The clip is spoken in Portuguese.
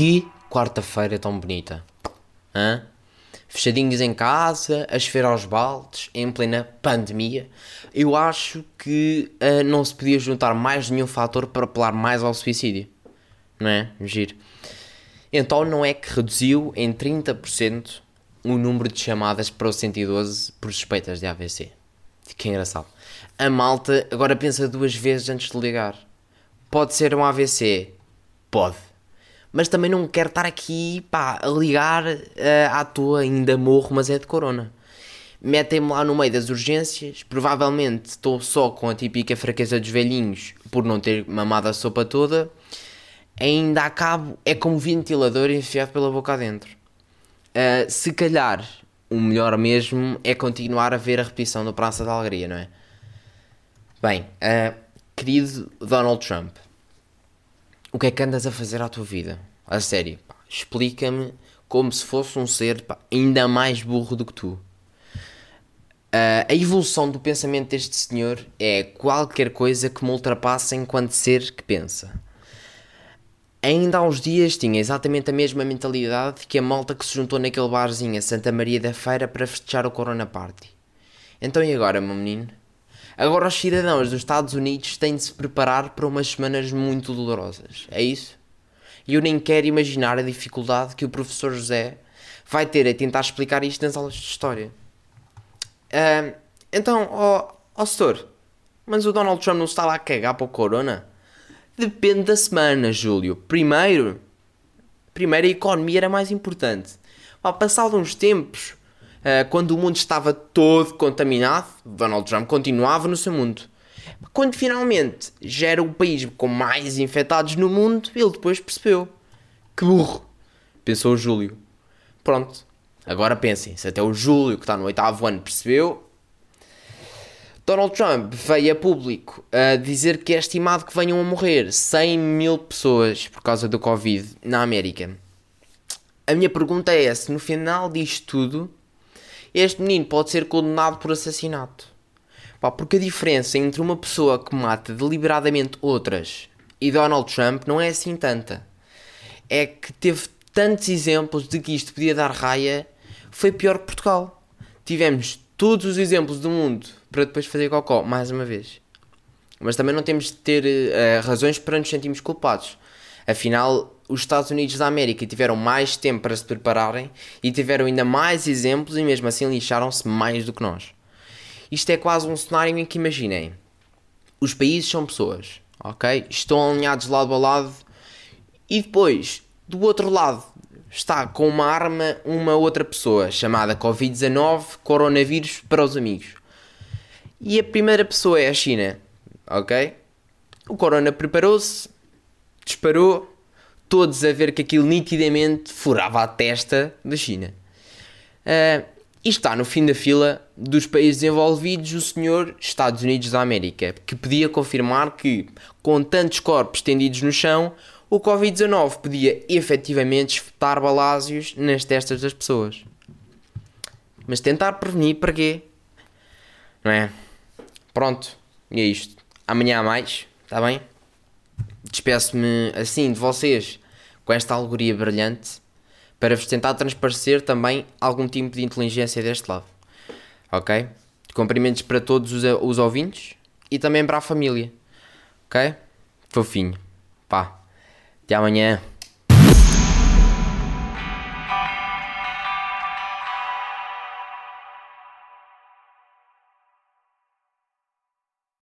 Que quarta-feira tão bonita. Hã? Fechadinhos em casa, a chover aos baldes, em plena pandemia. Eu acho que uh, não se podia juntar mais nenhum fator para apelar mais ao suicídio. Não é? Giro. Então não é que reduziu em 30% o número de chamadas para o 112 por suspeitas de AVC. Que engraçado. A malta agora pensa duas vezes antes de ligar. Pode ser um AVC? Pode mas também não quero estar aqui pá, a ligar uh, à toa, ainda morro, mas é de corona. Metem-me lá no meio das urgências, provavelmente estou só com a típica fraqueza dos velhinhos por não ter mamado a sopa toda, ainda acabo, é como ventilador enfiado pela boca adentro. Uh, se calhar, o melhor mesmo é continuar a ver a repetição do Praça da Alegria, não é? Bem, uh, querido Donald Trump, o que é que andas a fazer à tua vida? A sério, explica-me como se fosse um ser pá, ainda mais burro do que tu. Uh, a evolução do pensamento deste senhor é qualquer coisa que me ultrapasse enquanto ser que pensa. Ainda há uns dias tinha exatamente a mesma mentalidade que a malta que se juntou naquele barzinho a Santa Maria da Feira para festejar o Corona Party. Então e agora, meu menino? Agora os cidadãos dos Estados Unidos têm de se preparar para umas semanas muito dolorosas. É isso? E eu nem quero imaginar a dificuldade que o professor José vai ter a tentar explicar isto nas aulas de História. Uh, então, ó oh, oh, setor, mas o Donald Trump não está lá a cagar para o Corona? Depende da semana, Júlio. Primeiro, primeiro a economia era mais importante. Ao passar de uns tempos, quando o mundo estava todo contaminado, Donald Trump continuava no seu mundo. Quando finalmente já era o país com mais infectados no mundo, ele depois percebeu. Que burro! Pensou o Júlio. Pronto. Agora pensem, se até o Júlio, que está no oitavo ano, percebeu. Donald Trump veio a público a dizer que é estimado que venham a morrer 100 mil pessoas por causa do Covid na América. A minha pergunta é se no final disto tudo este menino pode ser condenado por assassinato. Pá, porque a diferença entre uma pessoa que mata deliberadamente outras e Donald Trump não é assim tanta. É que teve tantos exemplos de que isto podia dar raia, foi pior que Portugal. Tivemos todos os exemplos do mundo para depois fazer cocó, mais uma vez. Mas também não temos de ter uh, razões para nos sentirmos culpados. Afinal, os Estados Unidos da América tiveram mais tempo para se prepararem e tiveram ainda mais exemplos e mesmo assim lixaram-se mais do que nós. Isto é quase um cenário em que imaginem: os países são pessoas, ok? Estão alinhados lado a lado e depois, do outro lado, está com uma arma uma outra pessoa chamada Covid-19, coronavírus para os amigos. E a primeira pessoa é a China, ok? O corona preparou-se, disparou, todos a ver que aquilo nitidamente furava a testa da China. Uh, e está no fim da fila dos países envolvidos o senhor Estados Unidos da América, que podia confirmar que, com tantos corpos tendidos no chão, o Covid-19 podia efetivamente espetar balásios nas testas das pessoas. Mas tentar prevenir para quê? Não é? Pronto, e é isto. Amanhã há mais, está bem? Despeço-me assim de vocês com esta alegoria brilhante para vos tentar transparecer também algum tipo de inteligência deste lado. Ok? Cumprimentos para todos os, os ouvintes e também para a família. Ok? Fofinho. Pá. Até amanhã.